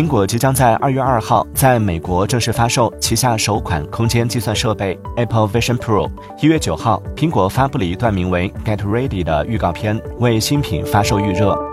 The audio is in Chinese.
苹果即将在二月二号在美国正式发售旗下首款空间计算设备 apple vision pro 一月九号苹果发布了一段名为 get ready 的预告片为新品发售预热。